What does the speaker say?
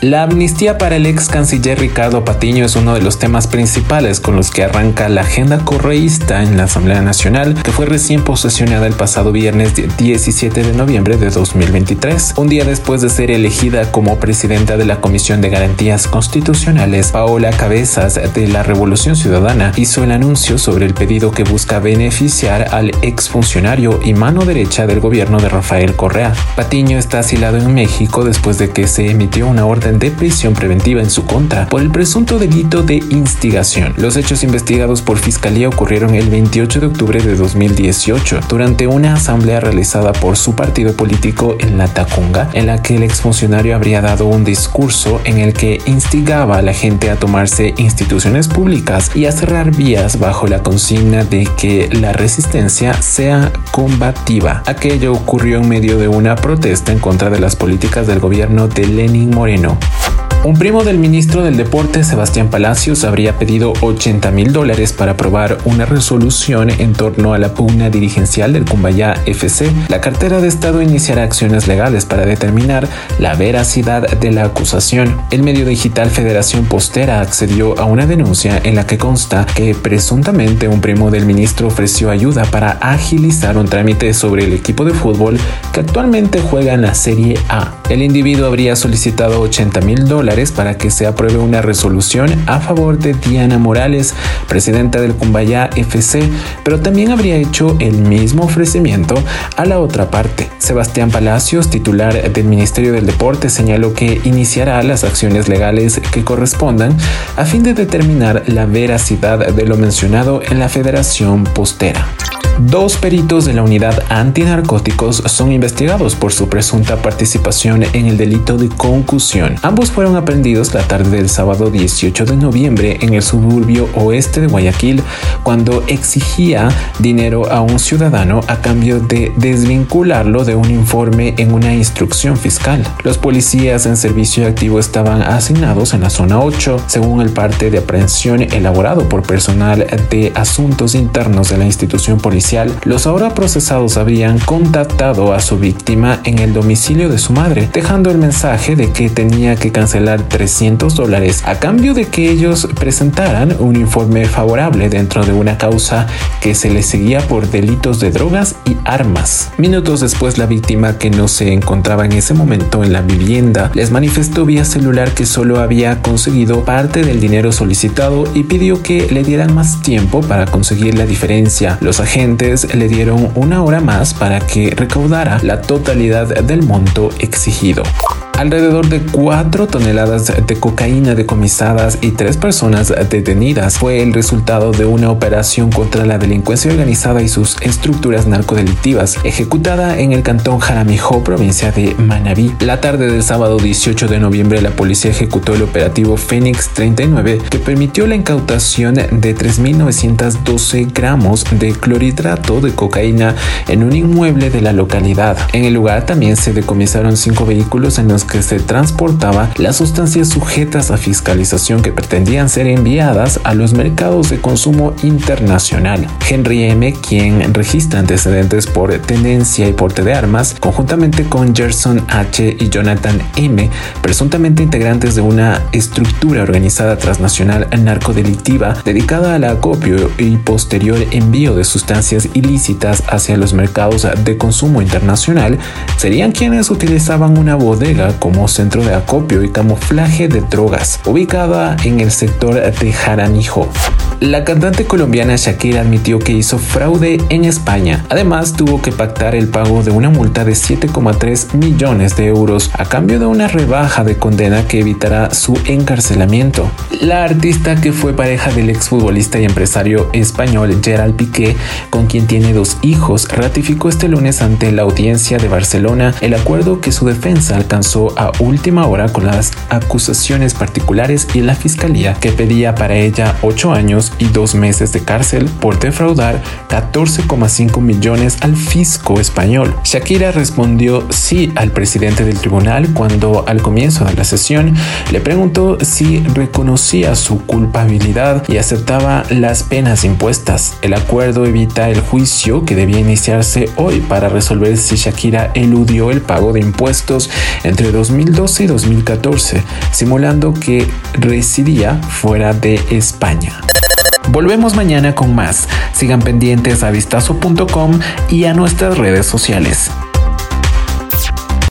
La amnistía para el ex canciller Ricardo Patiño es uno de los temas principales con los que arranca la agenda correísta en la Asamblea Nacional, que fue recién posesionada el pasado viernes 17 de noviembre de 2023. Un día después de ser elegida como presidenta de la Comisión de Garantías Constitucionales, Paola Cabezas de la Revolución Ciudadana hizo el anuncio sobre el pedido que busca beneficiar al exfuncionario y mano derecha del gobierno de Rafael Correa. Patiño está asilado en México después de que se emitió una orden de prisión preventiva en su contra por el presunto delito de instigación. Los hechos investigados por Fiscalía ocurrieron el 28 de octubre de 2018 durante una asamblea realizada por su partido político en La Tacunga, en la que el exfuncionario habría dado un discurso en el que instigaba a la gente a tomarse instituciones públicas y a cerrar vías bajo la consigna de que la resistencia sea combativa. Aquello ocurrió en medio de una protesta en contra de las políticas del gobierno de Lenin Moreno un primo del ministro del Deporte, Sebastián Palacios, habría pedido 80 mil dólares para aprobar una resolución en torno a la pugna dirigencial del Cumbayá FC. La cartera de Estado iniciará acciones legales para determinar la veracidad de la acusación. El medio digital Federación Postera accedió a una denuncia en la que consta que presuntamente un primo del ministro ofreció ayuda para agilizar un trámite sobre el equipo de fútbol que actualmente juega en la Serie A. El individuo habría solicitado 80 mil dólares para que se apruebe una resolución a favor de Diana Morales, presidenta del Cumbayá FC, pero también habría hecho el mismo ofrecimiento a la otra parte. Sebastián Palacios, titular del Ministerio del Deporte, señaló que iniciará las acciones legales que correspondan a fin de determinar la veracidad de lo mencionado en la Federación Postera. Dos peritos de la unidad antinarcóticos son investigados por su presunta participación en el delito de concusión. Ambos fueron aprendidos la tarde del sábado 18 de noviembre en el suburbio oeste de Guayaquil cuando exigía dinero a un ciudadano a cambio de desvincularlo de un informe en una instrucción fiscal. Los policías en servicio activo estaban asignados en la zona 8 según el parte de aprehensión elaborado por personal de asuntos internos de la institución policial los ahora procesados habrían contactado a su víctima en el domicilio de su madre, dejando el mensaje de que tenía que cancelar 300 dólares a cambio de que ellos presentaran un informe favorable dentro de una causa que se les seguía por delitos de drogas y armas. Minutos después, la víctima, que no se encontraba en ese momento en la vivienda, les manifestó vía celular que solo había conseguido parte del dinero solicitado y pidió que le dieran más tiempo para conseguir la diferencia. Los agentes le dieron una hora más para que recaudara la totalidad del monto exigido. Alrededor de 4 toneladas de cocaína decomisadas y 3 personas detenidas fue el resultado de una operación contra la delincuencia organizada y sus estructuras narcodelictivas ejecutada en el cantón Jaramijó, provincia de Manabí. La tarde del sábado 18 de noviembre la policía ejecutó el operativo Fénix 39 que permitió la incautación de 3.912 gramos de clorhidrato de cocaína en un inmueble de la localidad. En el lugar también se decomisaron 5 vehículos en los que se transportaba las sustancias sujetas a fiscalización que pretendían ser enviadas a los mercados de consumo internacional. Henry M., quien registra antecedentes por tenencia y porte de armas, conjuntamente con Gerson H. y Jonathan M., presuntamente integrantes de una estructura organizada transnacional narcodelictiva dedicada al acopio y posterior envío de sustancias ilícitas hacia los mercados de consumo internacional, serían quienes utilizaban una bodega como centro de acopio y camuflaje de drogas, ubicada en el sector de Jaranijo. La cantante colombiana Shakira admitió que hizo fraude en España. Además, tuvo que pactar el pago de una multa de 7,3 millones de euros a cambio de una rebaja de condena que evitará su encarcelamiento. La artista que fue pareja del exfutbolista y empresario español Gerald Piqué, con quien tiene dos hijos, ratificó este lunes ante la audiencia de Barcelona el acuerdo que su defensa alcanzó a última hora con las acusaciones particulares y la fiscalía que pedía para ella 8 años y 2 meses de cárcel por defraudar 14,5 millones al fisco español. Shakira respondió sí al presidente del tribunal cuando al comienzo de la sesión le preguntó si reconocía su culpabilidad y aceptaba las penas impuestas. El acuerdo evita el juicio que debía iniciarse hoy para resolver si Shakira eludió el pago de impuestos entre 2012 y 2014, simulando que residía fuera de España. Volvemos mañana con más. Sigan pendientes a vistazo.com y a nuestras redes sociales.